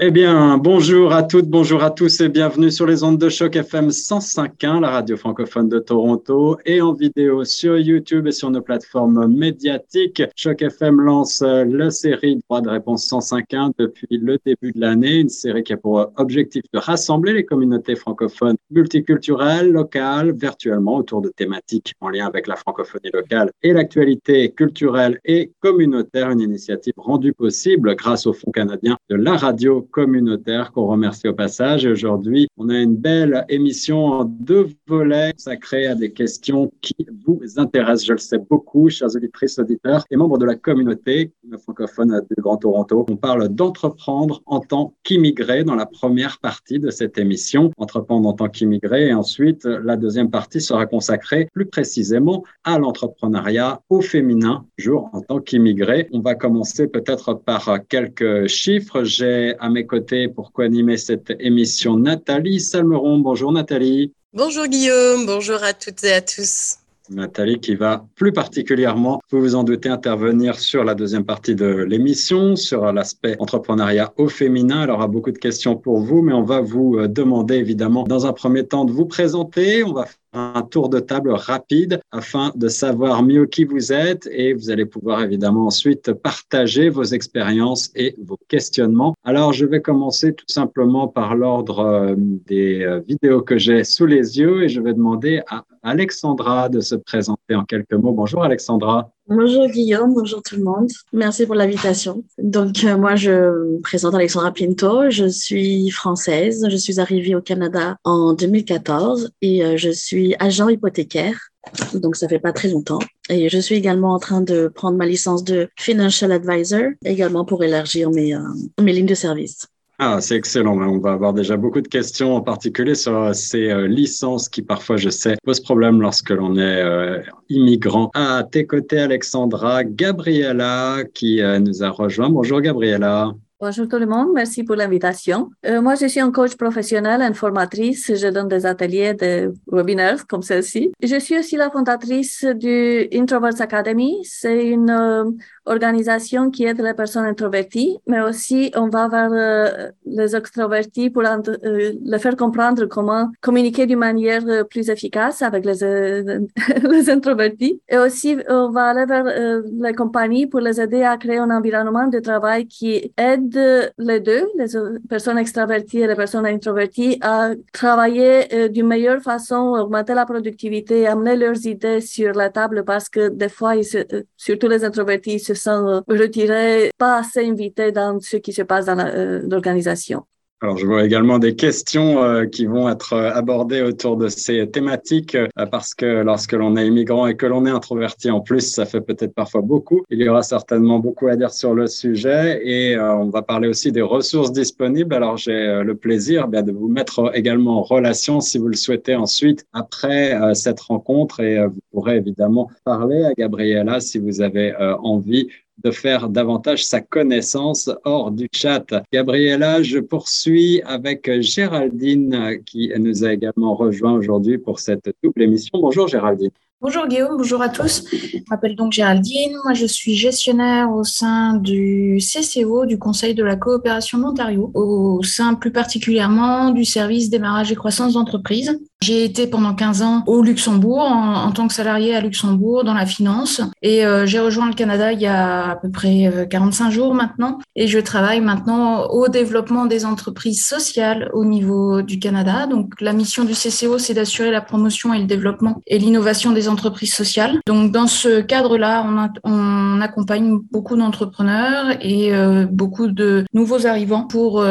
Eh bien, bonjour à toutes, bonjour à tous et bienvenue sur les ondes de choc FM 105.1, la radio francophone de Toronto et en vidéo sur YouTube et sur nos plateformes médiatiques. Choc FM lance la série Droit de réponse 105.1 depuis le début de l'année, une série qui a pour objectif de rassembler les communautés francophones multiculturelles, locales, virtuellement autour de thématiques en lien avec la francophonie locale et l'actualité culturelle et communautaire, une initiative rendue possible grâce au Fonds canadien de la radio communautaire qu'on remercie au passage. Aujourd'hui, on a une belle émission en deux volets consacrés à des questions qui vous intéressent, je le sais beaucoup, chers auditrices, auditeurs et membres de la communauté francophone du Grand Toronto. On parle d'entreprendre en tant qu'immigré dans la première partie de cette émission, entreprendre en tant qu'immigré. Et ensuite, la deuxième partie sera consacrée plus précisément à l'entrepreneuriat au féminin, jour en tant qu'immigré. On va commencer peut-être par quelques chiffres. J'ai à mes côtés pour co-animer cette émission Nathalie Salmeron. Bonjour Nathalie. Bonjour Guillaume, bonjour à toutes et à tous. Nathalie qui va plus particulièrement, vous vous en doutez, intervenir sur la deuxième partie de l'émission, sur l'aspect entrepreneuriat au féminin. Elle aura beaucoup de questions pour vous, mais on va vous euh, demander évidemment dans un premier temps de vous présenter. On va un tour de table rapide afin de savoir mieux qui vous êtes et vous allez pouvoir évidemment ensuite partager vos expériences et vos questionnements. Alors, je vais commencer tout simplement par l'ordre euh, des euh, vidéos que j'ai sous les yeux et je vais demander à Alexandra de se présenter en quelques mots. Bonjour Alexandra. Bonjour Guillaume, bonjour tout le monde. Merci pour l'invitation. Donc euh, moi je présente Alexandra Pinto, je suis française, je suis arrivée au Canada en 2014 et euh, je suis agent hypothécaire. Donc ça fait pas très longtemps et je suis également en train de prendre ma licence de financial advisor également pour élargir mes euh, mes lignes de service. Ah, c'est excellent. On va avoir déjà beaucoup de questions, en particulier sur euh, ces euh, licences qui parfois, je sais, posent problème lorsque l'on est euh, immigrant. À tes côtés, Alexandra, Gabriella, qui nous a rejoint. Bonjour, Gabriella. Bonjour tout le monde, merci pour l'invitation. moi, je suis un coach professionnel, informatrice. Je donne des ateliers de webinaires comme celle-ci. Je suis aussi la fondatrice du Introverts Academy. C'est une organisation qui aide les personnes introverties, mais aussi on va vers euh, les extrovertis pour euh, les faire comprendre comment communiquer d'une manière euh, plus efficace avec les, les introvertis. Et aussi, on va aller vers les compagnies pour les aider à créer un environnement de travail qui aide les deux, les personnes extraverties et les personnes introverties, à travailler d'une meilleure façon, augmenter la productivité, amener leurs idées sur la table parce que des fois, surtout les introvertis, sont retirés, pas assez invités dans ce qui se passe dans euh, l'organisation. Alors, je vois également des questions euh, qui vont être euh, abordées autour de ces thématiques parce que lorsque l'on est immigrant et que l'on est introverti en plus, ça fait peut-être parfois beaucoup. Il y aura certainement beaucoup à dire sur le sujet et on va parler aussi des ressources disponibles. Alors, j'ai le plaisir bien, de vous mettre également en relation si vous le souhaitez ensuite après cette rencontre et vous pourrez évidemment parler à Gabriella si vous avez envie de faire davantage sa connaissance hors du chat. Gabriella, je poursuis avec Géraldine qui nous a également rejoint aujourd'hui pour cette double émission. Bonjour Géraldine. Bonjour Guillaume, bonjour à tous. Je m'appelle donc Géraldine. Moi, je suis gestionnaire au sein du CCO, du Conseil de la coopération d'Ontario, au sein plus particulièrement du service démarrage et croissance d'entreprise. J'ai été pendant 15 ans au Luxembourg en, tant que salarié à Luxembourg dans la finance et euh, j'ai rejoint le Canada il y a à peu près 45 euh, jours maintenant et je travaille maintenant au développement des entreprises sociales au niveau du Canada. Donc la mission du CCO, c'est d'assurer la promotion et le développement et l'innovation des entreprises sociales. Donc dans ce cadre-là, on, accompagne beaucoup d'entrepreneurs et euh, beaucoup de nouveaux arrivants pour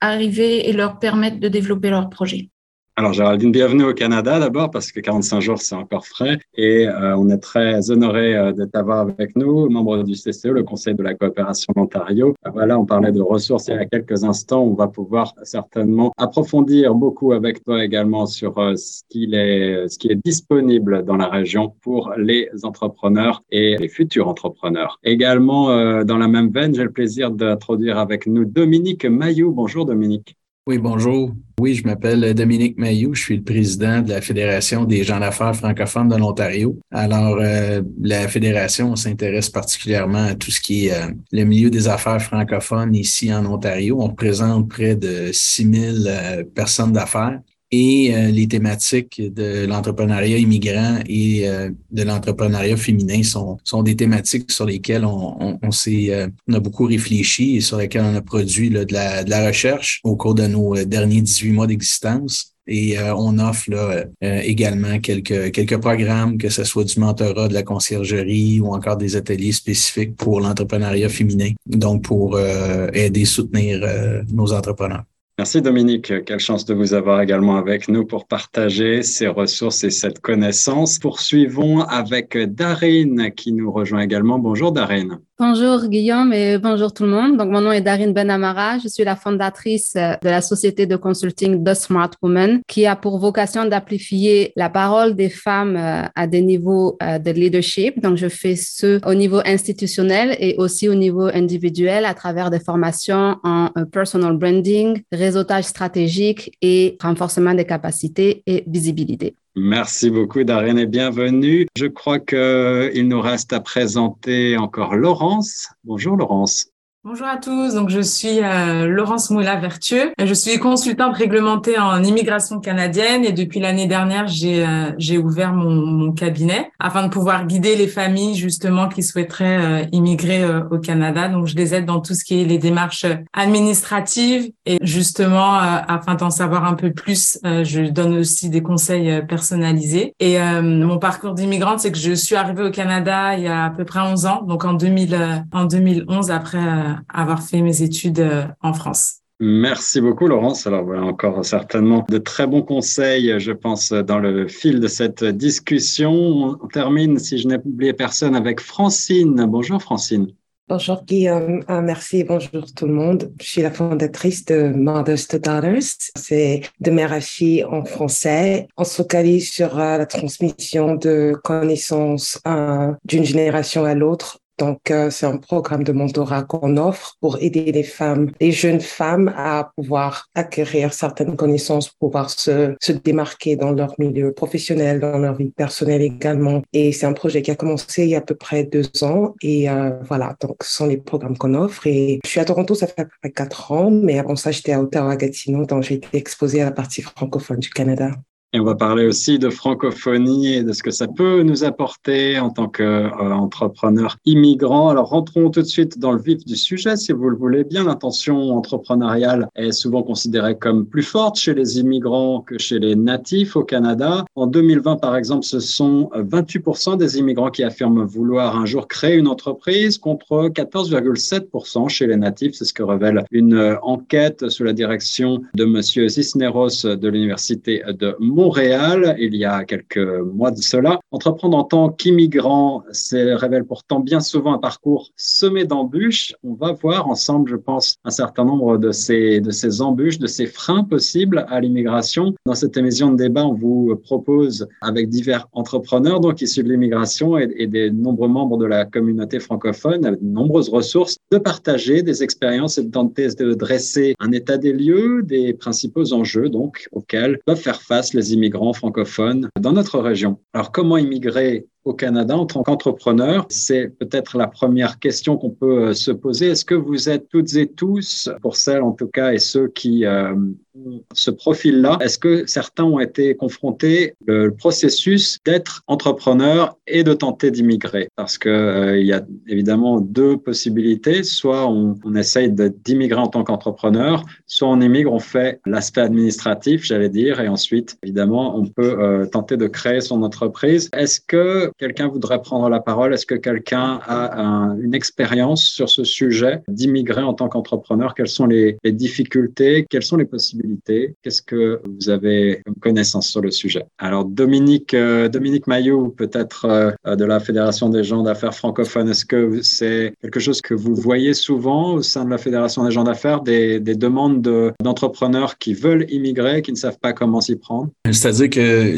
arriver et leur permettre de développer leurs projets. Alors Géraldine, bienvenue au Canada d'abord parce que 45 jours c'est encore frais et euh, on est très honoré euh, de t'avoir avec nous, membre du CCE, le Conseil de la coopération d'Ontario. Euh, voilà, on parlait de ressources il y a quelques instants. On va pouvoir certainement approfondir beaucoup avec toi également sur ce qu'il est, ce qui est disponible dans la région pour les entrepreneurs et les futurs entrepreneurs. Également dans la même veine, j'ai le plaisir d'introduire avec nous Dominique Mayou. Bonjour Dominique. Oui, bonjour. Oui, je m'appelle Dominique Mayou. Je suis le président de la Fédération des gens d'affaires francophones de l'Ontario. Alors, euh, la Fédération s'intéresse particulièrement à tout ce qui est euh, le milieu des affaires francophones ici en Ontario. On représente près de 6000 euh, personnes d'affaires et euh, les thématiques de l'entrepreneuriat immigrant et euh, de l'entrepreneuriat féminin sont, sont des thématiques sur lesquelles on, on, s'est, euh, on a beaucoup réfléchi et sur lesquelles on a produit de, la, de la recherche au cours de nos derniers 18 mois d'existence. Et on offre là, également quelques, quelques programmes, que ce soit du mentorat, de la conciergerie ou encore des ateliers spécifiques pour l'entrepreneuriat féminin, donc pour aider, soutenir nos entrepreneurs. Merci Dominique, quelle chance de vous avoir également avec nous pour partager ces ressources et cette connaissance. Poursuivons avec Darine qui nous rejoint également. Bonjour Darine. Bonjour Guillaume et bonjour tout le monde. Donc mon nom est Darine Benamara, je suis la fondatrice euh, de la société de consulting The Smart Woman qui a pour vocation d'amplifier la parole des femmes euh, à des niveaux euh, de leadership. Donc je fais ce au niveau institutionnel et aussi au niveau individuel à travers des formations en personal branding, réseautage stratégique et renforcement des capacités et visibilité. Merci beaucoup, Darren, et bienvenue. Je crois qu'il nous reste à présenter encore Laurence. Bonjour, Laurence. Bonjour à tous, donc je suis euh, Laurence Moula-Vertueux. Je suis consultante réglementée en immigration canadienne et depuis l'année dernière, j'ai euh, ouvert mon, mon, cabinet afin de pouvoir guider les familles justement qui souhaiteraient euh, immigrer au Canada. Donc je les aide dans tout ce qui est les démarches administratives et justement afin d'en savoir un peu plus, je donne aussi des conseils personnalisés. Et mon parcours d'immigrante, c'est que je suis arrivée au Canada il y a à peu près 11 ans, donc en 2000 en 2011 après avoir fait mes études euh, en France. Merci beaucoup, Laurence. Alors voilà encore certainement de très bons conseils, je pense, dans le fil de cette discussion. On termine, si je n'ai oublié personne, avec Francine. Bonjour, Francine. Bonjour Guillaume, ah, merci, bonjour tout le monde. Je suis la fondatrice de Mothers to Daughters. C'est de mère à fille en français. On se focalise sur euh, la transmission de connaissances euh, d'une génération à l'autre donc, euh, c'est un programme de mentorat qu'on offre pour aider les femmes, les jeunes femmes à pouvoir acquérir certaines connaissances pouvoir se, se démarquer dans leur milieu professionnel, dans leur vie personnelle également. Et c'est un projet qui a commencé il y a à peu près deux ans. Et euh, voilà, donc ce sont les programmes qu'on offre. Et je suis à Toronto, ça fait à peu près quatre ans, mais avant ça, j'étais à Ottawa-Gatineau, donc j'ai été exposée à la partie francophone du Canada. Et on va parler aussi de francophonie et de ce que ça peut nous apporter en tant qu'entrepreneur euh, immigrant. Alors rentrons tout de suite dans le vif du sujet, si vous le voulez bien. L'intention entrepreneuriale est souvent considérée comme plus forte chez les immigrants que chez les natifs au Canada. En 2020, par exemple, ce sont 28% des immigrants qui affirment vouloir un jour créer une entreprise contre 14,7% chez les natifs. C'est ce que révèle une enquête sous la direction de Monsieur Cisneros de l'Université de Montréal Montréal il y a quelques mois de cela. Entreprendre en tant qu'immigrant se révèle pourtant bien souvent un parcours semé d'embûches. On va voir ensemble, je pense, un certain nombre de ces, de ces embûches, de ces freins possibles à l'immigration. Dans cette émission de débat, on vous propose, avec divers entrepreneurs donc issus de l'immigration et, et des nombreux membres de la communauté francophone, avec de nombreuses ressources, de partager des expériences et de tenter de dresser un état des lieux, des principaux enjeux donc auxquels peuvent faire face les immigrants francophones dans notre région. Alors comment immigrer au Canada en tant qu'entrepreneur C'est peut-être la première question qu'on peut euh, se poser. Est-ce que vous êtes toutes et tous, pour celles en tout cas et ceux qui euh, ce profil-là, est-ce que certains ont été confrontés le processus d'être entrepreneur et de tenter d'immigrer? Parce que euh, y a évidemment deux possibilités. Soit on, on essaye d'immigrer en tant qu'entrepreneur, soit on immigre, on fait l'aspect administratif, j'allais dire, et ensuite, évidemment, on peut euh, tenter de créer son entreprise. Est-ce que quelqu'un voudrait prendre la parole Est-ce que quelqu'un a une expérience sur ce sujet d'immigrer en tant qu'entrepreneur Quelles sont les, difficultés? Quelles sont les possibilités? Qu'est-ce que vous avez comme connaissance sur le sujet? Alors Dominique, euh, Dominique Maillot, peut-être euh, de la Fédération des gens d'affaires francophones, est-ce que c'est quelque chose que vous voyez souvent au sein de la Fédération des gens d'affaires, des demandes d'entrepreneurs qui veulent immigrer, qui ne savent pas comment s'y prendre? C'est-à-dire que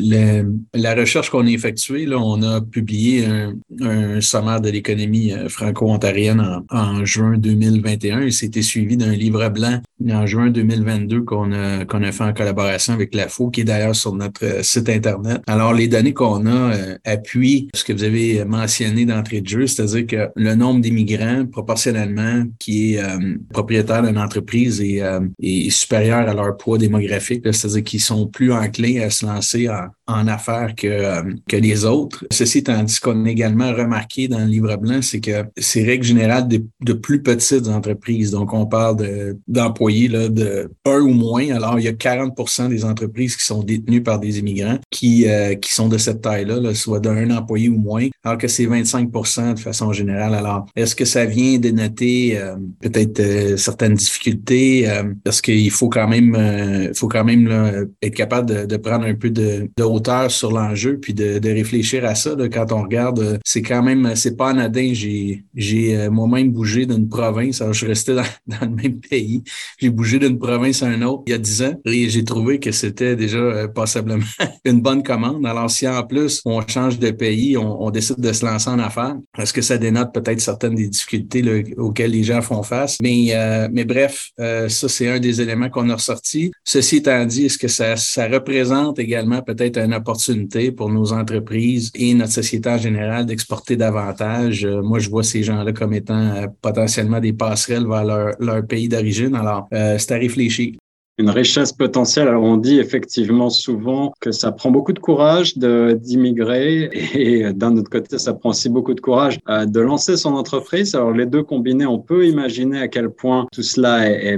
la recherche qu'on a effectuée, là, on a publié un, un sommaire de l'économie euh, franco-ontarienne en, en, juin 2021 et c'était suivi d'un livre blanc en juin 2022 qu'on a, qu'on a fait en collaboration avec la FO, qui est d'ailleurs sur notre euh, site Internet. Alors, les données qu'on a euh, appuient ce que vous avez mentionné d'entrée de jeu, c'est-à-dire que le nombre d'immigrants proportionnellement qui est propriétaire d'une entreprise est, est supérieur à leur poids démographique, c'est-à-dire qu'ils sont plus enclins à se lancer en, en affaires que, euh, que les autres. Ceci étant dit, ce qu'on a également remarqué dans le livre blanc, c'est que c'est règle générale de, de, plus petites entreprises. Donc, on parle d'employés là, de un ou moins. Alors, il y a 40% des entreprises qui sont détenues par des immigrants qui, euh, qui sont de cette taille-là, soit d'un employé ou moins, alors que c'est 25% de façon générale. Alors, est-ce que ça vient dénoter euh, peut-être certaines difficultés? parce qu'il faut quand même, faut quand même là, être capable de, de, prendre un peu de, de sur l'enjeu, puis de, réfléchir à ça. Quand on regarde, euh, c'est quand même, c'est pas anodin. J'ai, j'ai euh, moi-même bougé d'une province. Alors, je suis resté dans, le même pays. J'ai bougé d'une province à une autre il y a dix ans et j'ai trouvé que c'était déjà euh, passablement une bonne commande. Alors, si en plus on change de pays, on, décide de se lancer en affaires, est-ce que ça dénote peut-être certaines des difficultés auxquelles les gens font face? Mais, euh, mais bref, ça, c'est un des éléments qu'on a ressorti. Ceci étant dit, est-ce que ça, ça représente également peut-être une opportunité pour nos entreprises et notre société en général d'exporter davantage. Euh, moi, je vois ces gens-là comme étant euh, potentiellement des passerelles vers leur, pays d'origine. Alors, euh, c'est à réfléchir une richesse potentielle. Alors on dit effectivement souvent que ça prend beaucoup de courage d'immigrer et d'un autre côté, ça prend aussi beaucoup de courage euh, de lancer son entreprise. Alors les deux combinés, on peut imaginer à quel point tout cela est,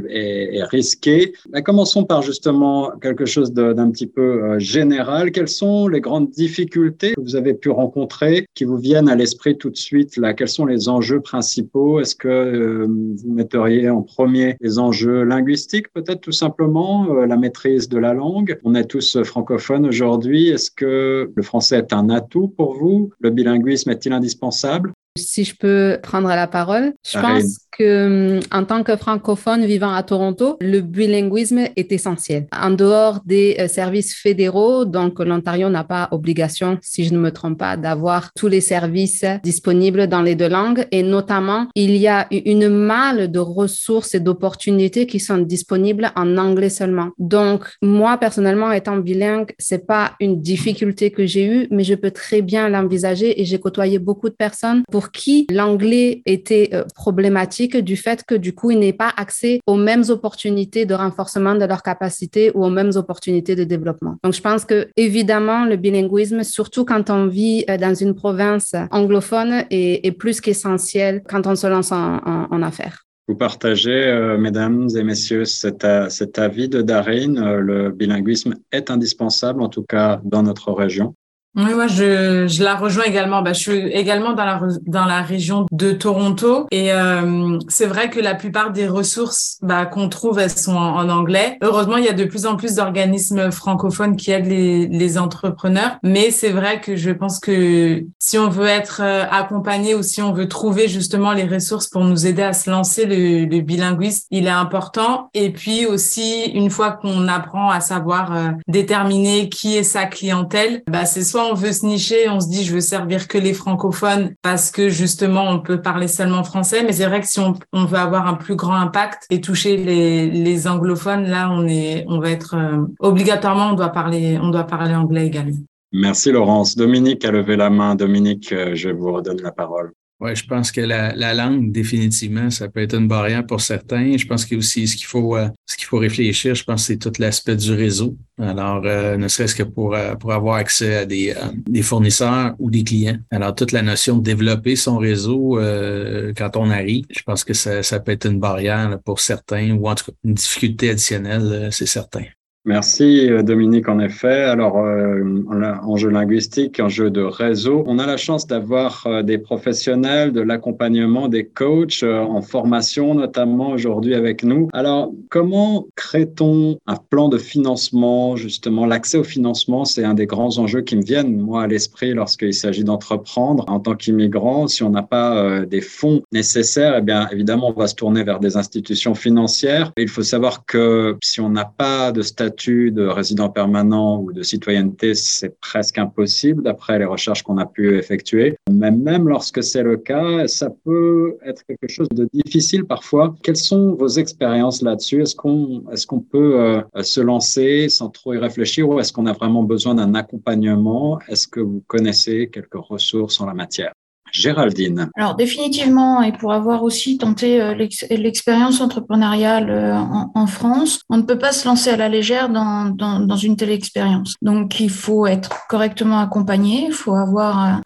risqué. Mais commençons par justement quelque chose d'un petit peu euh, général. Quelles sont les grandes difficultés que vous avez pu rencontrer qui vous viennent à l'esprit tout de suite là? Quels sont les enjeux principaux? Est-ce que euh, vous metteriez en premier les enjeux linguistiques peut-être tout simplement? Euh, la maîtrise de la langue. On est tous francophones aujourd'hui. Est-ce que le français est un atout pour vous? Le bilinguisme est-il indispensable? Si je peux prendre la parole, je pense que, hum, en tant que francophone vivant à Toronto, le bilinguisme est essentiel. En dehors des euh, services fédéraux, donc l'Ontario n'a pas obligation, si je ne me trompe pas, d'avoir tous les services disponibles dans les deux langues. Et notamment, il y a une malle de ressources et d'opportunités qui sont disponibles en anglais seulement. Donc, moi, personnellement, étant bilingue, c'est pas une difficulté que j'ai eue, mais je peux très bien l'envisager et j'ai côtoyé beaucoup de personnes pour qui l'anglais était euh, problématique du fait que du coup, ils n'aient pas accès aux mêmes opportunités de renforcement de leurs capacités ou aux mêmes opportunités de développement. Donc, je pense que évidemment, le bilinguisme, surtout quand on vit euh, dans une province anglophone, est, plus qu'essentiel quand on se lance en, affaires. Vous partagez, euh, mesdames et messieurs, cet avis de Darine. le bilinguisme est indispensable, en tout cas dans notre région. Oui, moi, je, je la rejoins également. Bah, je suis également dans la, dans la région de Toronto. Et euh, c'est vrai que la plupart des ressources bah, qu'on trouve, elles sont en, anglais. Heureusement, il y a de plus en plus d'organismes francophones qui aident les, les entrepreneurs. Mais c'est vrai que je pense que si on veut être euh, accompagné ou si on veut trouver justement les ressources pour nous aider à se lancer, le, le bilinguisme, il est important. Et puis aussi, une fois qu'on apprend à savoir euh, déterminer qui est sa clientèle, bah, c'est soit on veut se nicher, on se dit je veux servir que les francophones parce que justement on peut parler seulement français, mais c'est vrai que si on, veut avoir un plus grand impact et toucher les, anglophones, là on est, on va être euh, obligatoirement on doit parler, on doit parler anglais également. Merci Laurence. Dominique a levé la main. Dominique, euh, je vous redonne la parole. Oui, je pense que la, la, langue, définitivement, ça peut être une barrière pour certains. Je pense que aussi ce qu'il faut, euh, ce qu'il faut réfléchir, je pense, c'est tout l'aspect du réseau. Alors, euh, ne serait-ce que pour, euh, pour avoir accès à des, des fournisseurs ou des clients. Alors, toute la notion de développer son réseau quand on arrive, je pense que ça, ça peut être une barrière pour certains ou en tout cas une difficulté additionnelle, c'est certain. Merci euh, Dominique, en effet. Alors, euh, enjeu linguistique, enjeu de réseau. On a la chance d'avoir euh, des professionnels de l'accompagnement, des coachs euh, en formation, notamment aujourd'hui avec nous. Alors, comment crée-t-on un plan de financement? Justement, l'accès au financement, c'est un des grands enjeux qui me viennent, moi, à l'esprit lorsqu'il s'agit d'entreprendre en tant qu'immigrant. Si on n'a pas des fonds nécessaires, eh bien, évidemment, on va se tourner vers des institutions financières. Il faut savoir que si on n'a pas de statut de résident permanent ou de citoyenneté, c'est presque impossible d'après les recherches qu'on a pu effectuer. Mais même lorsque c'est le cas, ça peut être quelque chose de difficile parfois. Quelles sont vos expériences là-dessus? Est-ce qu'on est-ce peut euh, se lancer sans trop y réfléchir ou est-ce qu'on a vraiment besoin d'un accompagnement? Est-ce que vous connaissez quelques ressources en la matière? Géraldine. Alors définitivement, et pour avoir aussi tenté euh, l'expérience entrepreneuriale euh, en, France, on ne peut pas se lancer à la légère dans, dans, une telle expérience. Donc il faut être correctement accompagné, il faut avoir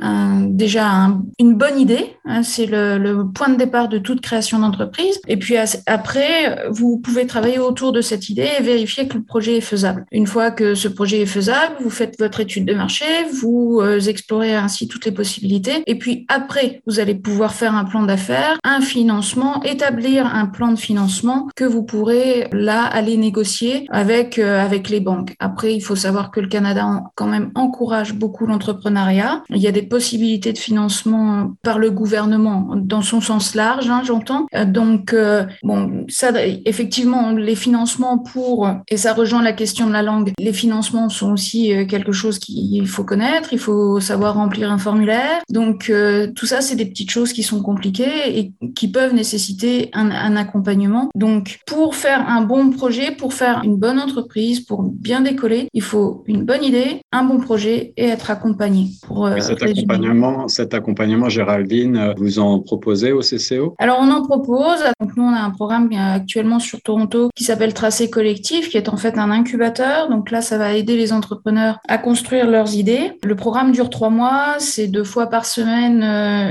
déjà une bonne idée, hein, c'est le, le, point de départ de toute création d'entreprise. Et puis après, vous pouvez travailler autour de cette idée et vérifier que le projet est faisable. Une fois que ce projet est faisable, vous faites votre étude de marché, vous euh, explorez ainsi toutes les possibilités, et puis après, vous allez pouvoir faire un plan d'affaires, un financement, établir un plan de financement que vous pourrez là aller négocier avec euh, avec les banques. Après, il faut savoir que le Canada quand même encourage beaucoup l'entrepreneuriat. Il y a des possibilités de financement par le gouvernement dans son sens large, hein, j'entends. Euh, donc euh, bon, ça effectivement les financements pour et ça rejoint la question de la langue. Les financements sont aussi quelque chose qu'il faut connaître. Il faut savoir remplir un formulaire. Donc tout ça, c'est des petites choses qui sont compliquées et qui peuvent nécessiter un, un, accompagnement. Donc, pour faire un bon projet, pour faire une bonne entreprise, pour bien décoller, il faut une bonne idée, un bon projet et être accompagné. Pour, euh, cet, accompagnement, cet accompagnement, Géraldine, euh, vous en proposez au CCO Alors, on en propose. Donc, nous, on a un programme actuellement sur Toronto qui s'appelle Tracé Collectif, qui est en fait un incubateur. Donc là, ça va aider les entrepreneurs à construire leurs idées. Le programme dure trois mois, c'est deux fois par semaine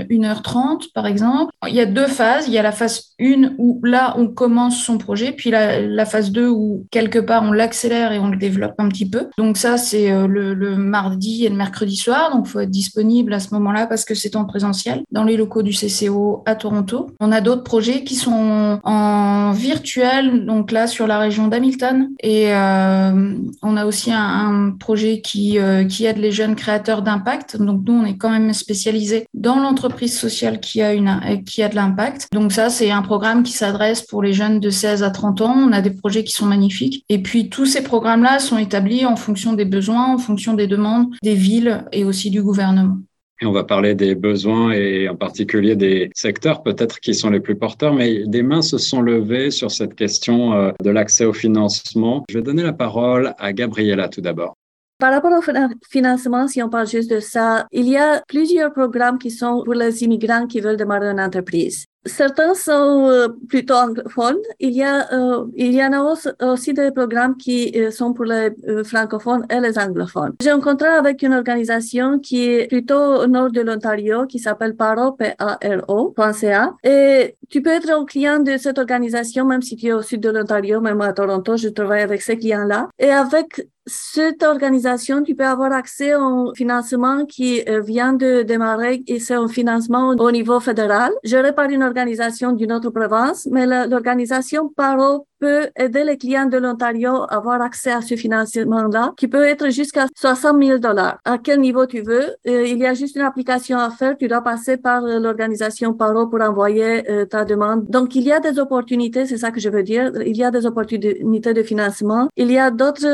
1h30 euh, par exemple. Il y a deux phases. Il y a la phase 1 où là, on commence son projet, puis la, phase 2 où quelque part on l'accélère et on le développe un petit peu. Donc ça, c'est euh, le, mardi et le mercredi soir. Donc il faut être disponible à ce moment-là parce que c'est en présentiel dans les locaux du CCO à Toronto. On a d'autres projets qui sont en virtuel, donc là sur la région d'Hamilton. Et euh, on a aussi un, projet qui, qui aide les jeunes créateurs d'impact. Donc nous, on est quand même spécialisé dans l'entreprise sociale qui a, une, qui a de l'impact. Donc ça, c'est un programme qui s'adresse pour les jeunes de 16 à 30 ans. On a des projets qui sont magnifiques. Et puis tous ces programmes-là sont établis en fonction des besoins, en fonction des demandes des villes et aussi du gouvernement. Et on va parler des besoins et en particulier des secteurs peut-être qui sont les plus porteurs, mais des mains se sont levées sur cette question euh, de l'accès au financement. Je vais donner la parole à Gabriela tout d'abord. Par rapport au financement, si on parle juste de ça, il y a plusieurs programmes qui sont pour les immigrants qui veulent démarrer une entreprise. Certains sont euh, plutôt anglophones. Il y a, euh, il y en a aussi des programmes qui euh, sont pour les francophones et les anglophones. J'ai rencontré avec une organisation qui est plutôt au nord de l'Ontario, qui s'appelle PARO, P-A-R-O.ca. Et tu peux être un client de cette organisation, même si tu es au sud de l'Ontario, même à Toronto, je travaille avec ces clients-là. Et avec cette organisation, tu peux avoir accès au financement qui vient de démarrer et c'est un financement au niveau fédéral. Je répare une organisation d'une autre province, mais l'organisation PARO peut aider les clients de l'Ontario à avoir accès à ce financement-là, qui peut être jusqu'à 60 000 dollars. À quel niveau tu veux? Euh, il y a juste une application à faire. Tu dois passer par euh, l'organisation PARO pour envoyer euh, ta demande. Donc, il y a des opportunités, c'est ça que je veux dire. Il y a des opportunités de financement. Il y a d'autres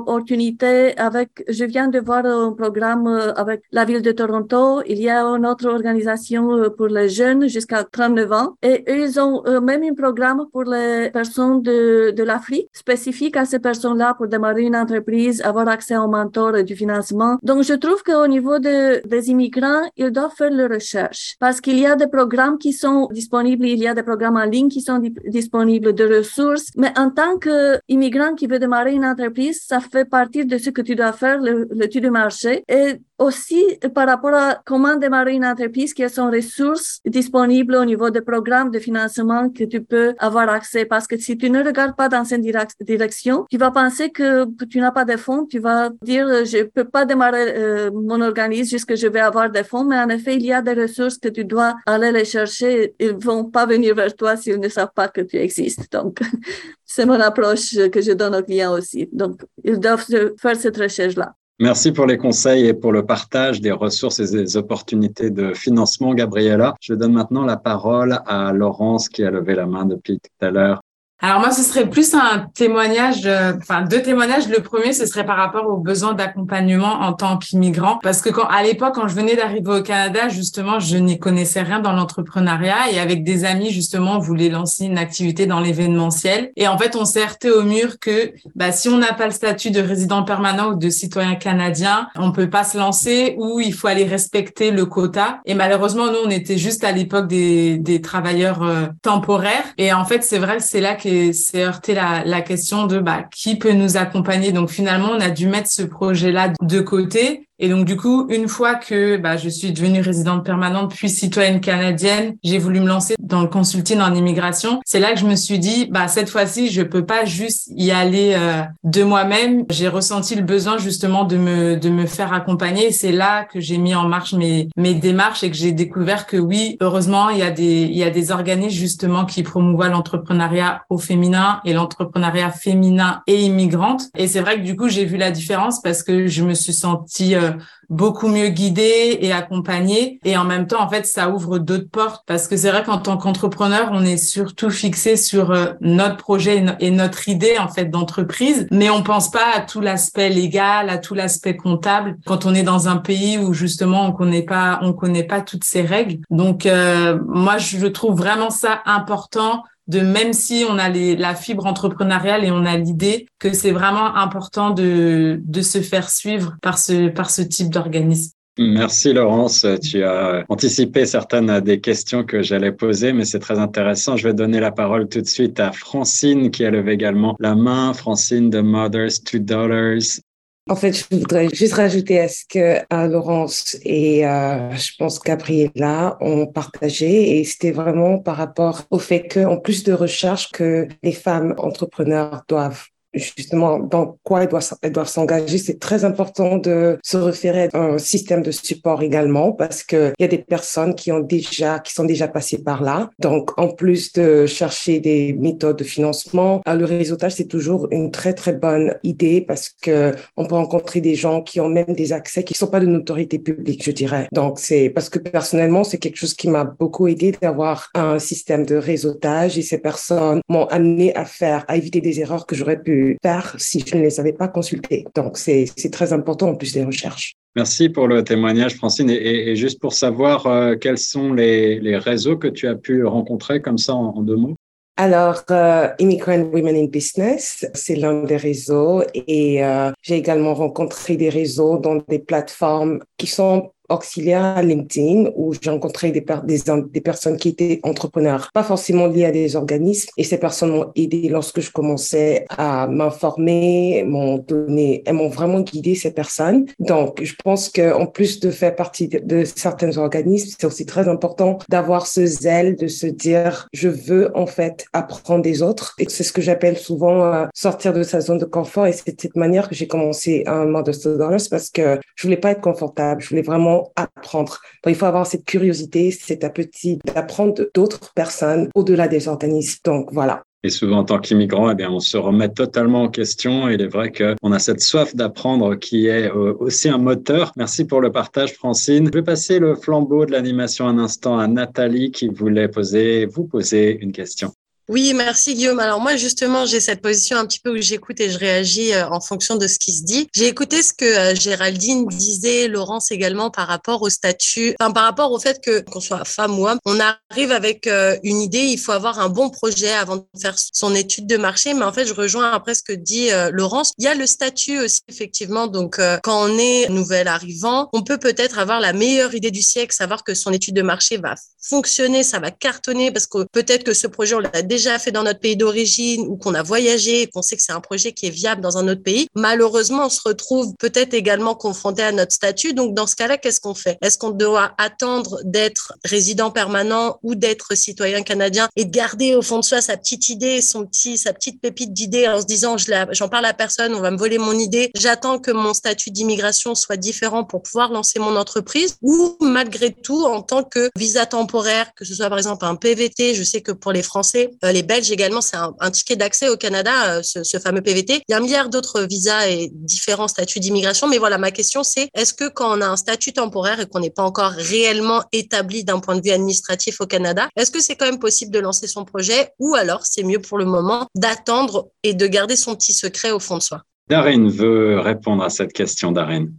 opportunités avec, je viens de voir un programme avec la ville de Toronto. Il y a une autre organisation pour les jeunes jusqu'à 39 ans. Et eux, ils ont même un programme pour les personnes de, l'Afrique spécifique à ces personnes-là pour démarrer une entreprise, avoir accès au mentor et du financement. Donc, je trouve qu'au niveau de, des immigrants, ils doivent faire leur recherche parce qu'il y a des programmes qui sont disponibles, il y a des programmes en ligne qui sont disponibles, de ressources. Mais en tant qu'immigrant qui veut démarrer une entreprise, ça fait partie de ce que tu dois faire, l'étude de marché. Et aussi par rapport à comment démarrer une entreprise, quelles sont les ressources disponibles au niveau des programmes de financement que tu peux avoir accès? Parce que si tu ne regardes pas dans cette direction, tu vas penser que tu n'as pas de fonds, tu vas dire je peux pas démarrer euh, mon organisme jusqu'à je vais avoir des fonds, mais en effet, il y a des ressources que tu dois aller les chercher. Ils vont pas venir vers toi s'ils ne savent pas que tu existes. Donc, c'est mon approche que je donne aux clients aussi. Donc, ils doivent faire cette recherche-là. Merci pour les conseils et pour le partage des ressources et des opportunités de financement, Gabriella. Je donne maintenant la parole à Laurence qui a levé la main depuis tout à l'heure. Alors moi, ce serait plus un témoignage, euh, enfin deux témoignages. Le premier, ce serait par rapport aux besoins d'accompagnement en tant qu'immigrant, parce que quand à l'époque, quand je venais d'arriver au Canada, justement, je n'y connaissais rien dans l'entrepreneuriat et avec des amis, justement, on voulait lancer une activité dans l'événementiel. Et en fait, on s'est heurté au mur que bah, si on n'a pas le statut de résident permanent ou de citoyen canadien, on peut pas se lancer ou il faut aller respecter le quota. Et malheureusement, nous, on était juste à l'époque des, des travailleurs euh, temporaires. Et en fait, c'est vrai que c'est là que c'est heurté la, la, question de bah, qui peut nous accompagner. Donc finalement, on a dû mettre ce projet-là de côté et donc, du coup, une fois que bah, je suis devenue résidente permanente puis citoyenne canadienne, j'ai voulu me lancer dans le consulting en immigration. C'est là que je me suis dit, bah, cette fois-ci, je peux pas juste y aller euh, de moi-même. J'ai ressenti le besoin justement de me, de me faire accompagner. C'est là que j'ai mis en marche mes, mes démarches et que j'ai découvert que oui, heureusement, il y a des, il y a des organismes justement qui promouvoient l'entrepreneuriat au féminin et l'entrepreneuriat féminin et immigrante. Et c'est vrai que du coup, j'ai vu la différence parce que je me suis sentie euh, beaucoup mieux guidé et accompagné. Et en même temps, en fait, ça ouvre d'autres portes parce que c'est vrai qu'en tant qu'entrepreneur, on est surtout fixé sur euh, notre projet et notre idée, en fait, d'entreprise. Mais on pense pas à tout l'aspect légal, à tout l'aspect comptable quand on est dans un pays où justement on connaît pas, on connaît pas toutes ces règles. Donc, euh, moi, je trouve vraiment ça important de même si on a les, la fibre entrepreneuriale et on a l'idée que c'est vraiment important de, de se faire suivre par ce, par ce type d'organisme. Merci Laurence, tu as anticipé certaines des questions que j'allais poser, mais c'est très intéressant. Je vais donner la parole tout de suite à Francine qui a levé également la main. Francine de Mothers to Daughters. En fait, je voudrais juste rajouter à ce que Laurence et euh, je pense Gabriella ont partagé et c'était vraiment par rapport au fait qu'en plus de recherche que les femmes entrepreneurs doivent justement dans quoi elles doivent, elles doivent s'engager. C'est très important de se référer à un système de support également parce que il y a des personnes qui ont déjà, qui sont déjà passées par là. Donc, en plus de chercher des méthodes de financement, euh, le réseautage, c'est toujours une très, très bonne idée parce que on peut rencontrer des gens qui ont même des accès qui sont pas de notoriété publique, je dirais. Donc, c'est parce que personnellement, c'est quelque chose qui m'a beaucoup aidé d'avoir un système de réseautage et ces personnes m'ont amené à faire, à éviter des erreurs que j'aurais pu faire si je ne les avais pas consultés. Donc, c'est très important en plus des recherches. Merci pour le témoignage, Francine. Et, juste pour savoir, euh, quels sont les, les, réseaux que tu as pu rencontrer comme ça en, deux mots? Alors, euh, Immigrant Women in Business, c'est l'un des réseaux et euh, j'ai également rencontré des réseaux dans des plateformes qui sont auxiliaire à LinkedIn où j'ai rencontré des, des, personnes qui étaient entrepreneurs, pas forcément liées à des organismes. Et ces personnes m'ont aidé lorsque je commençais à m'informer, m'ont donné, elles m'ont vraiment guidé ces personnes. Donc, je pense qu'en plus de faire partie de, certains organismes, c'est aussi très important d'avoir ce zèle de se dire, je veux en fait apprendre des autres. Et c'est ce que j'appelle souvent euh, sortir de sa zone de confort. Et c'est de cette manière que j'ai commencé un Modest Dollars parce que je voulais pas être confortable. Je voulais vraiment apprendre. Il faut avoir cette curiosité, cet appétit d'apprendre d'autres personnes au-delà des organismes. Donc, voilà. Et souvent, en tant qu'immigrant, eh on se remet totalement en question. il est vrai qu'on a cette soif d'apprendre qui est euh, aussi un moteur. Merci pour le partage, Francine. Je vais passer le flambeau de l'animation un instant à Nathalie qui voulait poser, vous poser une question. Oui, merci Guillaume. Alors moi justement, j'ai cette position un petit peu où j'écoute et je réagis euh, en fonction de ce qui se dit. J'ai écouté ce que euh, Géraldine disait, Laurence également par rapport au statut, enfin par rapport au fait que qu'on soit femme ou homme, on arrive avec euh, une idée, il faut avoir un bon projet avant de faire son étude de marché. Mais en fait, je rejoins après ce que dit Laurence. Il y a le statut aussi effectivement. Donc quand on est nouvel arrivant, on peut peut-être avoir la meilleure idée du siècle, savoir que son étude de marché va fonctionner, ça va cartonner parce que peut-être que ce projet on l'a déjà fait dans notre pays d'origine ou qu'on a voyagé, qu'on sait que c'est un projet qui est viable dans un autre pays, malheureusement, on se retrouve peut-être également confronté à notre statut. Donc, dans ce cas-là, qu'est-ce qu'on fait? Est-ce qu'on doit attendre d'être résident permanent ou d'être citoyen canadien et de garder au fond de soi sa petite idée, son petit, sa petite pépite d'idée en se disant, j'en parle à personne, on va me voler mon idée, j'attends que mon statut d'immigration soit différent pour pouvoir lancer mon entreprise ou malgré tout, en tant que visa temporaire, que ce soit par exemple un PVT, je sais que pour les Français, les Belges également, c'est un, ticket d'accès au Canada, euh, ce, ce, fameux PVT. Il y a un milliard d'autres visas et différents statuts d'immigration, mais voilà, ma question c'est, est-ce que quand on a un statut temporaire et qu'on n'est pas encore réellement établi d'un point de vue administratif au Canada, est-ce que c'est quand même possible de lancer son projet ou alors c'est mieux pour le moment d'attendre et de garder son petit secret au fond de soi? Darine veut répondre à cette question, Darine.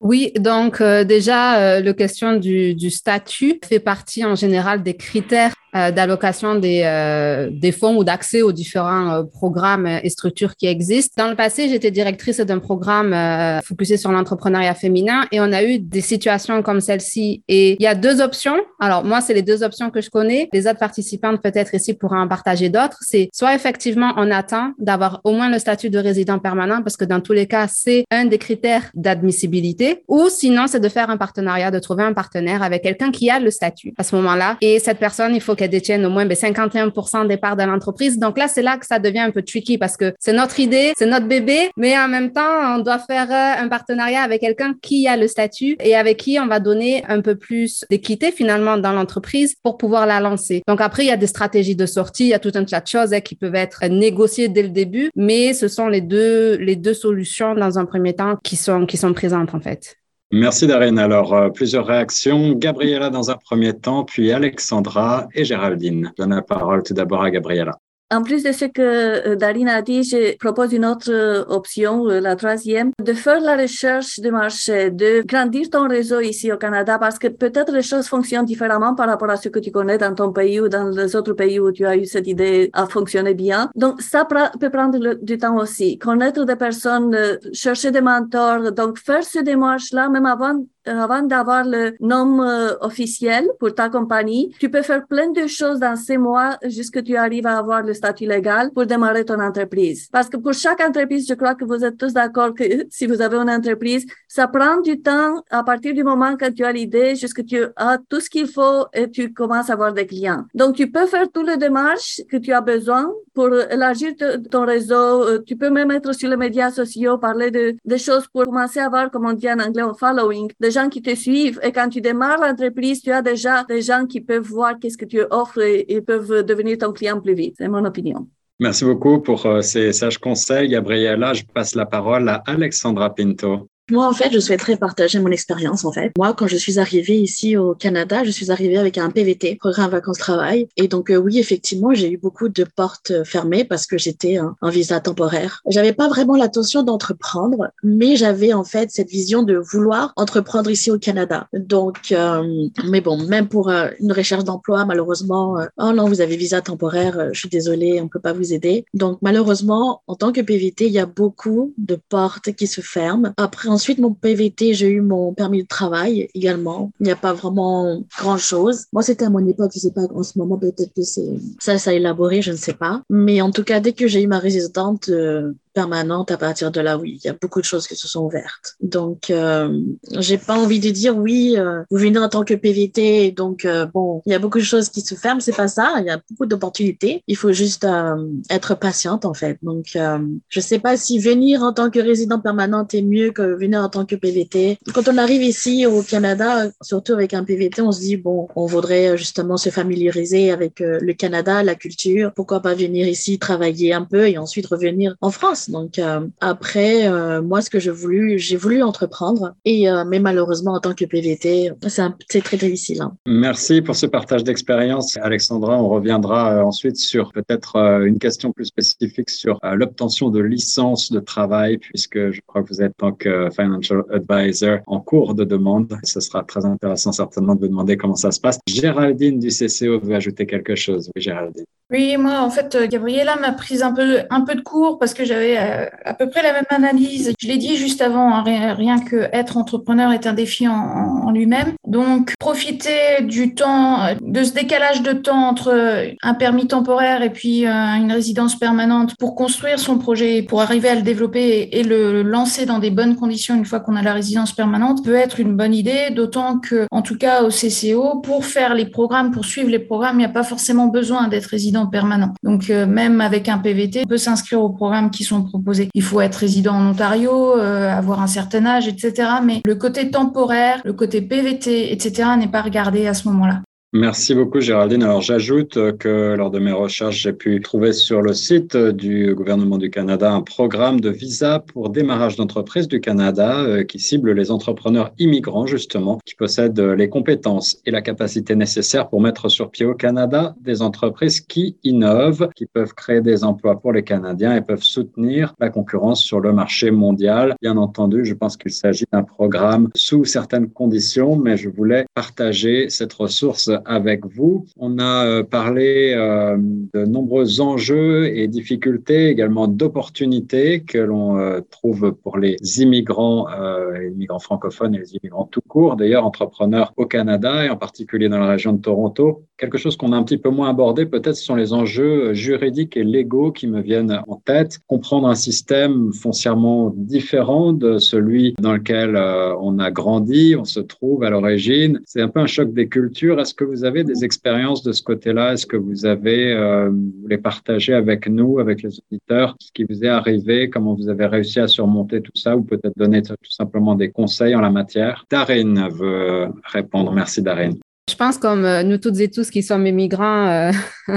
Oui, donc euh, déjà, euh, le question du, du, statut fait partie en général des critères euh, d'allocation des, euh, des fonds ou d'accès aux différents euh, programmes et structures qui existent. Dans le passé, j'étais directrice d'un programme focusé sur l'entrepreneuriat féminin et on a eu des situations comme celle-ci. Et il y a deux options. Alors moi, c'est les deux options que je connais. Les autres participantes peut-être ici pourraient en partager d'autres. C'est soit effectivement on attend d'avoir au moins le statut de résident permanent parce que dans tous les cas, c'est un des critères d'admissibilité. Ou sinon, c'est de faire un partenariat, de trouver un partenaire avec quelqu'un qui a le statut à ce moment-là. Et cette personne, il faut détiennent au moins 51 ben, des parts de l'entreprise. Donc là, c'est là que ça devient un peu tricky parce que c'est notre idée, c'est notre bébé, mais en même temps, on doit faire euh, un partenariat avec quelqu'un qui a le statut et avec qui on va donner un peu plus d'équité finalement dans l'entreprise pour pouvoir la lancer. Donc après, il y a des stratégies de sortie, il y a tout un tas de choses hein, qui peuvent être négociées dès le début, mais ce sont les deux, les deux solutions dans un premier temps qui sont, qui sont présentes en fait. Merci Darine. Alors, euh, plusieurs réactions. Gabriella dans un premier temps, puis Alexandra et Géraldine. Je donne la parole tout d'abord à Gabriella. En plus de ce que euh, Darine a dit, je propose une autre euh, option, euh, la troisième, de faire la recherche de marché, de grandir ton réseau ici au Canada, parce que peut-être les choses fonctionnent différemment par rapport à ce que tu connais dans ton pays ou dans les autres pays où tu as eu cette idée à fonctionner bien. Donc, ça peut prendre du temps aussi. Connaître des personnes, chercher des mentors, donc faire ces démarches-là, même avant avant d'avoir le nom euh, officiel pour ta compagnie, tu peux faire plein de choses dans ces mois jusqu'à tu arrives à avoir le statut légal pour démarrer ton entreprise. Parce que pour chaque entreprise, je crois que vous êtes tous d'accord que si vous avez une entreprise, ça prend du temps à partir du moment que tu as l'idée jusqu'à tu as tout ce qu'il faut et tu commences à avoir des clients. Donc, tu peux faire toutes les démarches que tu as besoin pour élargir ton réseau. Tu peux même être sur les médias sociaux, parler de des choses pour commencer à avoir, comme on dit en anglais, un following, gens qui te suivent. Et quand tu démarres l'entreprise, tu as déjà des gens qui peuvent voir qu'est-ce que tu offres et, peuvent devenir ton client plus vite. C'est mon opinion. Merci beaucoup pour euh, ces sages conseils, Gabriella. Je passe la parole à Alexandra Pinto. Moi, en fait, je souhaiterais partager mon expérience, en fait. Moi, quand je suis arrivée ici au Canada, je suis arrivée avec un PVT, programme vacances-travail. Et donc, euh, oui, effectivement, j'ai eu beaucoup de portes fermées parce que j'étais en visa temporaire. J'avais pas vraiment l'intention d'entreprendre, mais j'avais, en fait, cette vision de vouloir entreprendre ici au Canada. Donc, euh, mais bon, même pour euh, une recherche d'emploi, malheureusement, oh non, vous avez visa temporaire, je suis désolée, on peut pas vous aider. Donc, malheureusement, en tant que PVT, il y a beaucoup de portes qui se ferment. Après, Ensuite, mon PVT, j'ai eu mon permis de travail également. Il n'y a pas vraiment grand chose. Moi, c'était à mon époque, je sais pas, en ce moment, peut-être que c'est, ça, ça élaboré, je ne sais pas. Mais en tout cas, dès que j'ai eu ma résidente, euh, permanente à partir de là, oui, il y a beaucoup de choses qui se sont ouvertes. Donc, euh, j'ai pas envie de dire oui, euh, vous venez en tant que PVT, donc euh, bon, il y a beaucoup de choses qui se ferment, c'est pas ça. Il y a beaucoup d'opportunités. Il faut juste euh, être patiente en fait. Donc, je sais pas si venir en tant que résident permanent est mieux que venir en tant que PVT. Quand on arrive ici au Canada, surtout avec un PVT, on se dit bon, on voudrait justement se familiariser avec le Canada, la culture. Pourquoi pas venir ici travailler un peu et ensuite revenir en France? Donc euh, après, euh, moi, ce que j'ai voulu, j'ai voulu entreprendre, et euh, mais malheureusement en tant que PVT, c'est très difficile. Hein. Merci pour ce partage d'expérience, Alexandra. On reviendra ensuite sur peut-être une question plus spécifique sur l'obtention de licence de travail, puisque je crois que vous êtes en tant que financial advisor en cours de demande. Ce sera très intéressant certainement de vous demander comment ça se passe. Géraldine du CCO veut ajouter quelque chose. Oui, Géraldine. Oui, moi, en fait, Gabriella m'a pris un peu, un peu de cours parce que j'avais euh, à, peu près la même analyse. Je l'ai dit juste avant, hein, rien, que être entrepreneur est un défi en, lui-même. Donc, profiter du temps, de ce décalage de temps entre un permis temporaire et puis une résidence permanente pour construire son projet, pour arriver à le développer et le lancer dans des bonnes conditions une fois qu'on a la résidence permanente peut être une bonne idée, d'autant que, en tout cas, au CCO, pour faire les programmes, pour suivre les programmes, il n'y a pas forcément besoin d'être résident permanent. Donc, euh, même avec un PVT, on peut s'inscrire aux programmes qui sont Il faut être résident en Ontario, euh, avoir un certain âge, etc. Mais le côté temporaire, le côté PVT, etc. n'est pas regardé à ce moment-là. Merci beaucoup Géraldine. Alors j'ajoute que lors de mes recherches, j'ai pu trouver sur le site du gouvernement du Canada un programme de visa pour démarrage d'entreprise du Canada euh, qui cible les entrepreneurs immigrants justement, qui possèdent les compétences et la capacité nécessaires pour mettre sur pied au Canada des entreprises qui innovent, qui peuvent créer des emplois pour les Canadiens et peuvent soutenir la concurrence sur le marché mondial. Bien entendu, je pense qu'il s'agit d'un programme sous certaines conditions, mais je voulais partager cette ressource avec vous. On a euh, parlé euh, de nombreux enjeux et difficultés, également d'opportunités que l'on euh, trouve pour les immigrants, les immigrants francophones et les immigrants tout court, d'ailleurs entrepreneurs au Canada et en particulier dans la région de Toronto. Quelque chose qu'on a un petit peu moins abordé, peut-être, ce sont les enjeux juridiques et légaux qui me viennent en tête. Comprendre un système foncièrement différent de celui dans lequel on a grandi, on se trouve à l'origine. C'est un peu un choc des cultures. Est-ce que vous avez des expériences de ce côté-là? Est-ce que vous avez, euh, vous voulez partager avec nous, avec les auditeurs, ce qui vous est arrivé, comment vous avez réussi à surmonter tout ça, ou peut-être donner tout simplement des conseils en la matière? Darine veut répondre. Merci Darine. Je pense comme euh, nous toutes et tous qui sommes immigrants euh,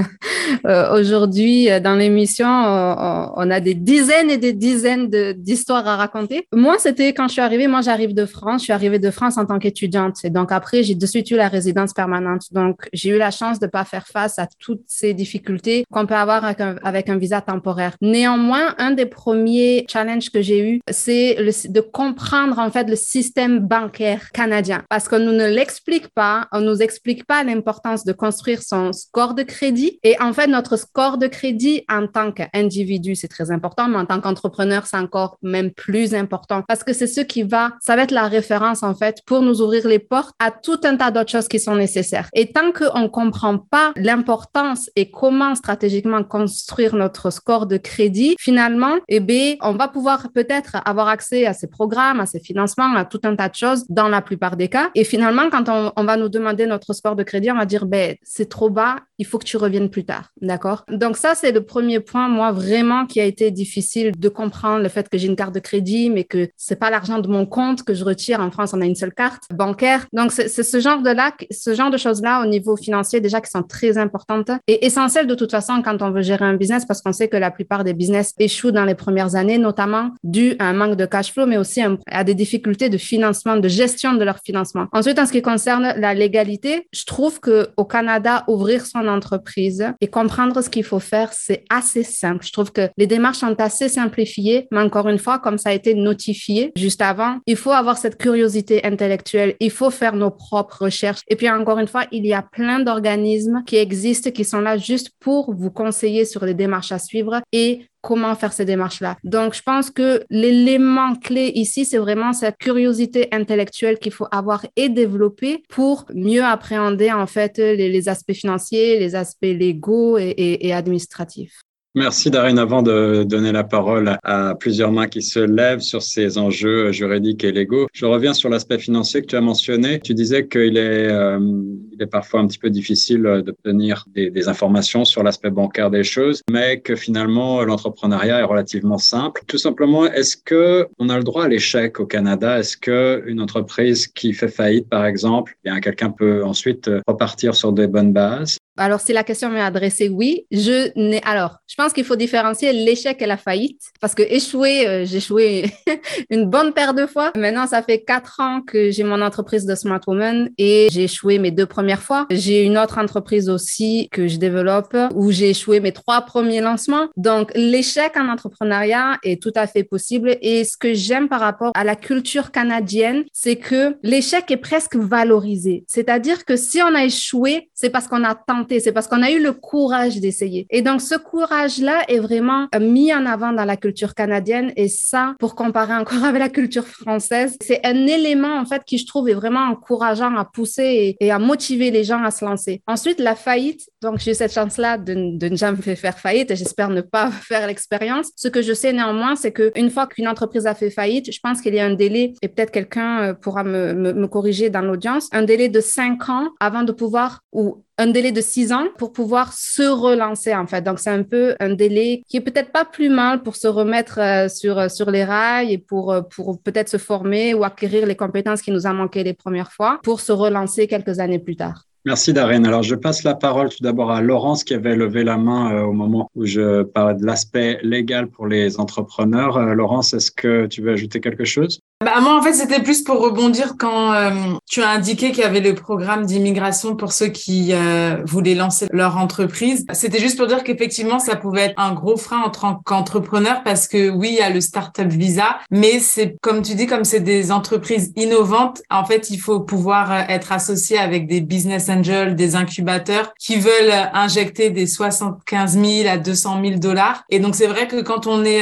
euh, aujourd'hui dans l'émission, on a des dizaines et des dizaines d'histoires à raconter. Moi, c'était quand je suis arrivée, moi j'arrive de France, je suis arrivée de France en tant qu'étudiante. Et donc après, j'ai de suite eu la résidence permanente. Donc j'ai eu la chance de pas faire face à toutes ces difficultés qu'on peut avoir avec un, avec un, visa temporaire. Néanmoins, un des premiers challenges que j'ai eu, c'est de comprendre en fait le système bancaire canadien parce qu'on nous ne l'explique pas, on nous explique pas l'importance de construire son score de crédit. Et en fait, notre score de crédit en tant qu'individu, c'est très important, mais en tant qu'entrepreneur, c'est encore même plus important parce que c'est ce qui va, ça va être la référence en fait pour nous ouvrir les portes à tout un tas d'autres choses qui sont nécessaires. Et tant qu'on comprend pas l'importance et comment stratégiquement construire notre score de crédit, finalement, eh bien, on va pouvoir peut-être avoir accès à ces programmes, à ces financements, à tout un tas de choses dans la plupart des cas. Et finalement, quand on, on va nous demander notre score de crédit, on va dire, ben, c'est trop bas, il faut que tu reviennes plus tard. D'accord? Donc ça, c'est le premier point, moi, vraiment, qui a été difficile de comprendre le fait que j'ai une carte de crédit, mais que c'est pas l'argent de mon compte que je retire. En France, on a une seule carte bancaire. Donc, c'est ce genre de là, ce genre de choses-là au niveau financier, déjà, qui sont très importantes et essentielles de toute façon quand on veut gérer un business parce qu'on sait que la plupart des business échouent dans les premières années, notamment dû à un manque de cash flow, mais aussi à des difficultés de financement, de gestion de leur financement. Ensuite, en ce qui concerne la légalité, je trouve que au Canada, ouvrir son entreprise et comprendre ce qu'il faut faire, c'est assez simple. Je trouve que les démarches sont assez simplifiées, mais encore une fois, comme ça a été notifié juste avant, il faut avoir cette curiosité intellectuelle, il faut faire nos propres recherches. Et puis encore une fois, il y a plein d'organismes qui existent, qui sont là juste pour vous conseiller sur les démarches à suivre et comment faire ces démarches-là. Donc, je pense que l'élément clé ici, c'est vraiment cette curiosité intellectuelle qu'il faut avoir et développer pour mieux appréhender en fait les, aspects financiers, les aspects légaux et administratifs. Merci Darine. Avant de donner la parole à plusieurs mains qui se lèvent sur ces enjeux juridiques et légaux, je reviens sur l'aspect financier que tu as mentionné. Tu disais qu'il est, euh, il est parfois un petit peu difficile d'obtenir des, des, informations sur l'aspect bancaire des choses, mais que finalement l'entrepreneuriat est relativement simple. Tout simplement, est-ce que on a le droit à l'échec au Canada? Est-ce que une entreprise qui fait faillite, par exemple, eh bien quelqu'un peut ensuite repartir sur des bonnes bases? Alors, si la question m'est adressée, oui. Je n'ai. Alors, je pense qu'il faut différencier l'échec et la faillite parce que échouer, euh, j'ai échoué une bonne paire de fois. Maintenant, ça fait quatre ans que j'ai mon entreprise de Smart Woman et j'ai échoué mes deux premières fois. J'ai une autre entreprise aussi que je développe où j'ai échoué mes trois premiers lancements. Donc, l'échec en entrepreneuriat est tout à fait possible. Et ce que j'aime par rapport à la culture canadienne, c'est que l'échec est presque valorisé. C'est-à-dire que si on a échoué, c'est parce qu'on a tenté c'est parce qu'on a eu le courage d'essayer. Et donc, ce courage-là est vraiment euh, mis en avant dans la culture canadienne. Et ça, pour comparer encore avec la culture française, c'est un élément, en fait, qui je trouve est vraiment encourageant à pousser et, à motiver les gens à se lancer. Ensuite, la faillite. Donc, j'ai eu cette chance-là de, ne jamais faire faillite et j'espère ne pas faire l'expérience. Ce que je sais néanmoins, c'est qu'une fois qu'une entreprise a fait faillite, je pense qu'il y a un délai, et peut-être quelqu'un euh, pourra me, me corriger dans l'audience, un délai de cinq ans avant de pouvoir, ou un délai de six ans pour pouvoir se relancer en fait. Donc c'est un peu un délai qui est peut-être pas plus mal pour se remettre euh, sur euh, sur les rails et pour euh, pour peut-être se former ou acquérir les compétences qui nous ont manqué les premières fois pour se relancer quelques années plus tard. Merci Darren. Alors je passe la parole tout d'abord à Laurence qui avait levé la main au moment où je parlais de l'aspect légal pour les entrepreneurs. Laurence, est-ce que tu veux ajouter quelque chose? Bah, moi, en fait, c'était plus pour rebondir quand euh, tu as indiqué qu'il y avait le programme d'immigration pour ceux qui euh, voulaient lancer leur entreprise. C'était juste pour dire qu'effectivement, ça pouvait être un gros frein en tant qu'entrepreneur parce que oui, il y a le Startup Visa, mais c'est comme tu dis, comme c'est des entreprises innovantes, en fait, il faut pouvoir euh, être associé avec des business angels, des incubateurs qui veulent injecter des 75 000 à 200 000 dollars. Et donc, c'est vrai que quand on est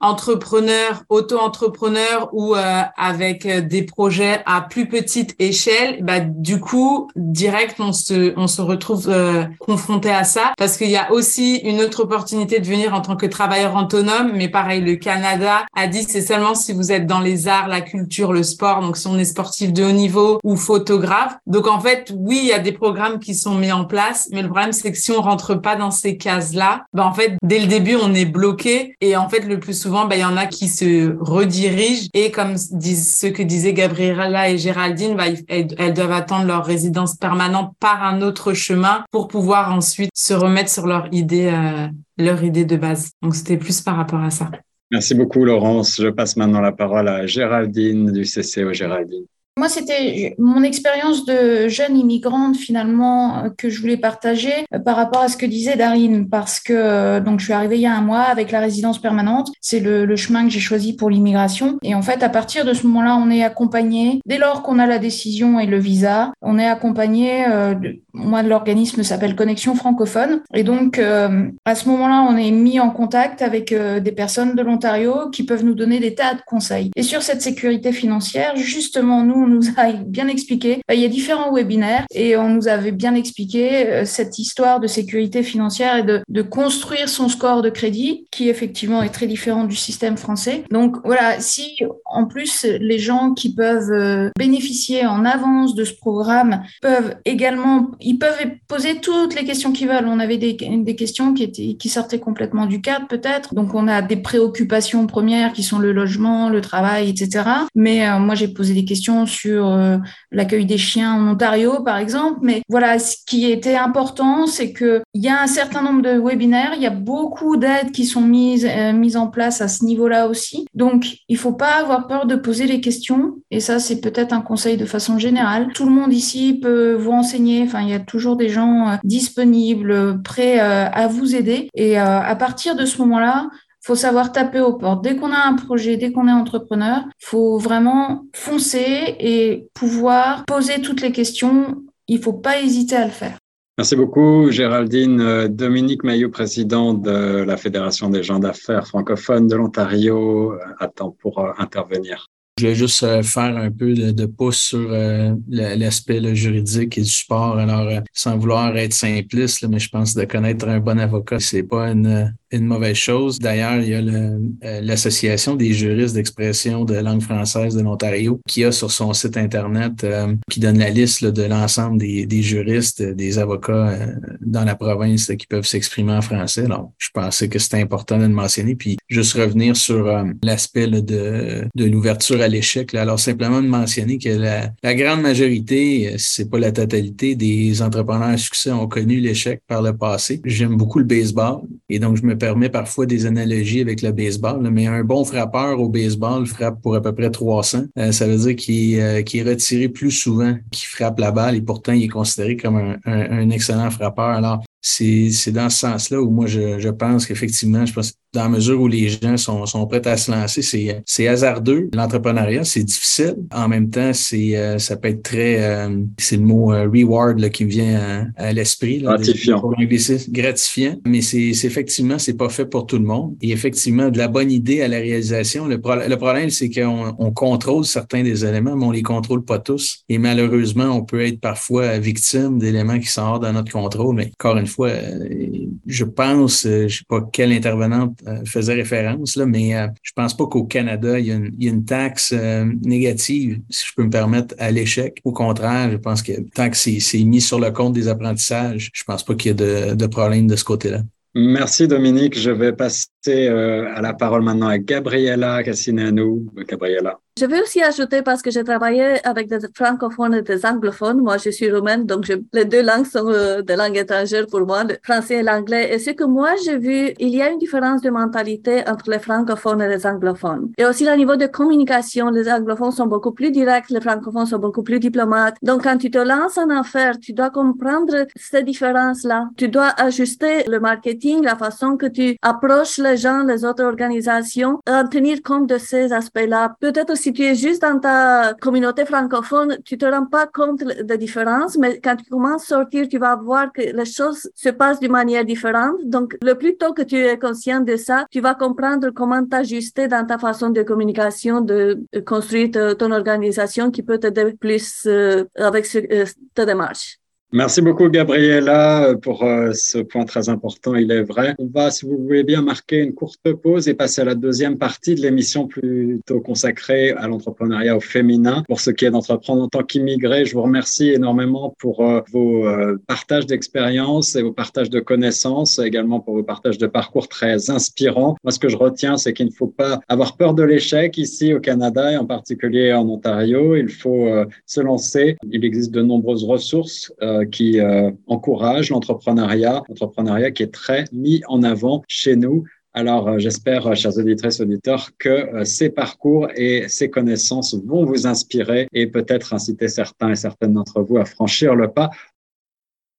entrepreneur, auto-entrepreneur ou euh, avec euh, des projets à plus petite échelle, bah du coup direct on se on se retrouve euh, confronté à ça. Parce qu'il y a aussi une autre opportunité de venir en tant que travailleur autonome, mais pareil le Canada a dit c'est seulement si vous êtes dans les arts, la culture, le sport, donc si on est sportif de haut niveau ou photographe. Donc en fait oui il y a des programmes qui sont mis en place, mais le problème c'est que si on rentre pas dans ces cases là, bah en fait dès le début on est bloqué. Et en fait le plus souvent bah il y en a qui se redirigent. Et comme ce que disaient Gabriela et Géraldine, bah, elles, doivent attendre leur résidence permanente par un autre chemin pour pouvoir ensuite se remettre sur leur idée, euh, leur idée de base. Donc c'était plus par rapport à ça. Merci beaucoup Laurence. Je passe maintenant la parole à Géraldine du CCO Géraldine. Moi, c'était mon expérience de jeune immigrante finalement euh, que je voulais partager euh, par rapport à ce que disait Darine, parce que euh, donc je suis arrivée il y a un mois avec la résidence permanente. C'est le, chemin que j'ai choisi pour l'immigration. Et en fait, à partir de ce moment-là, on est accompagné. Dès lors qu'on a la décision et le visa, on est accompagné. de, moi, l'organisme s'appelle Connexion francophone. Et donc, à ce moment-là, on est mis en contact avec des personnes de l'Ontario qui peuvent nous donner des tas de conseils. Et sur cette sécurité financière, justement, nous nous a bien expliqué. Euh, il y a différents webinaires et on nous avait bien expliqué euh, cette histoire de sécurité financière et de, construire son score de crédit, qui effectivement est très différent du système français. Donc voilà, si en plus les gens qui peuvent euh, bénéficier en avance de ce programme peuvent également, ils peuvent poser toutes les questions qu'ils veulent. On avait des, des questions qui étaient qui sortaient complètement du cadre peut-être. Donc on a des préoccupations premières qui sont le logement, le travail, etc. Mais moi j'ai posé des questions sur euh, l'accueil des chiens en Ontario, par exemple. Mais voilà, ce qui était important, c'est qu'il y a un certain nombre de webinaires, il y a beaucoup d'aides qui sont mises, euh, mises en place à ce niveau-là aussi. Donc, il faut pas avoir peur de poser les questions. Et ça, c'est peut-être un conseil de façon générale. Tout le monde ici peut vous renseigner. Enfin, il y a toujours des gens euh, disponibles, prêts à vous aider. Et à partir de ce moment-là, faut savoir taper aux portes. Dès qu'on a un projet, dès qu'on est entrepreneur, faut vraiment foncer et pouvoir poser toutes les questions. Il faut pas hésiter à le faire. Merci beaucoup, Géraldine. Euh, Dominique Maillot, président de la Fédération des gens d'affaires francophones de l'Ontario, euh, attend pour euh, intervenir. Je voulais juste faire un peu de, pouce sur l'aspect juridique et du support. Alors, sans vouloir être simpliste, mais je pense de connaître un bon avocat, c'est pas une, une mauvaise chose. D'ailleurs, il y a euh, l'Association des juristes d'expression de langue française de l'Ontario qui a sur son site Internet, euh, qui donne la liste de l'ensemble des, des, juristes, des avocats euh, dans la province qui peuvent s'exprimer en français. Donc, je pensais que c'était important de le mentionner. Puis, juste revenir sur l'aspect de, de l'ouverture à l'échec. Alors, simplement de mentionner que la, la grande majorité, c'est pas la totalité des entrepreneurs à succès ont connu l'échec par le passé. J'aime beaucoup le baseball et donc je me permet parfois des analogies avec le baseball, mais un bon frappeur au baseball frappe pour à peu près 300. Euh, ça veut dire qu'il euh, est retiré plus souvent qu'il frappe la balle et pourtant il est considéré comme un excellent frappeur. Alors, c'est dans ce sens-là où moi je, je pense qu'effectivement, je pense dans la mesure où les gens sont, sont prêts à se lancer. C'est, c'est hasardeux. L'entrepreneuriat, c'est difficile. En même temps, c'est, euh, ça peut être très, euh, c'est le mot euh, reward là, qui me vient à, l'esprit. gratifiant. gratifiant. Mais c'est, c'est effectivement, c'est pas fait pour tout le monde. Et effectivement, de la bonne idée à la réalisation. Le, le problème, c'est qu'on on contrôle certains des éléments, mais on les contrôle pas tous. Et malheureusement, on peut être parfois victime d'éléments qui sont hors de notre contrôle. Mais encore une fois, je pense, je sais pas quelle intervenante euh, faisait référence, là, mais euh, je pense pas qu'au Canada, il y, a une, taxe euh, négative, si je peux me permettre, à l'échec. Au contraire, je pense que tant que c'est mis sur le compte des apprentissages, je pense pas qu'il y ait de, de problème de ce côté-là. Merci Dominique. Je vais passer à la parole maintenant à Gabriela Cassinano. Gabriela. Je veux aussi ajouter parce que j'ai travaillé avec des francophones et des anglophones. Moi, je suis roumaine, donc les deux langues sont euh, des langues étrangères pour moi, le français et l'anglais. Et ce que moi, j'ai vu, il y a une différence de mentalité entre les francophones et les anglophones. Et aussi, au niveau de communication, les anglophones sont beaucoup plus directs, les francophones sont beaucoup plus diplomates. Donc, quand tu te lances en affaires, tu dois comprendre ces différences-là. Tu dois ajuster le marketing, la façon que tu approches les gens, les autres organisations, en tenir compte de ces aspects-là. Peut-être aussi si tu es juste dans ta communauté francophone, tu te rends pas compte des différences, mais quand tu commences à sortir, tu vas voir que les choses se passent d'une manière différente. Donc, le plus tôt que tu es conscient de ça, tu vas comprendre comment t'ajuster dans ta façon de communication, de construire ton organisation qui peut t'aider plus euh, avec euh, ta démarche. Merci beaucoup, Gabriela, pour euh, ce point très important. Il est vrai. On va, si vous voulez bien, marquer une courte pause et passer à la deuxième partie de l'émission plutôt consacrée à l'entrepreneuriat au féminin. Pour ce qui est d'entreprendre en tant qu'immigré, je vous remercie énormément pour euh, vos euh, partages d'expériences et vos partages de connaissances, également pour vos partages de parcours très inspirants. Moi, ce que je retiens, c'est qu'il ne faut pas avoir peur de l'échec ici au Canada et en particulier en Ontario. Il faut se lancer. Il existe de nombreuses ressources qui euh, encourage l'entrepreneuriat, l'entrepreneuriat qui est très mis en avant chez nous. Alors, euh, j'espère, chers auditrices, auditeurs, que ces parcours et ces connaissances vont vous inspirer et peut-être inciter certains et certaines d'entre vous à franchir le pas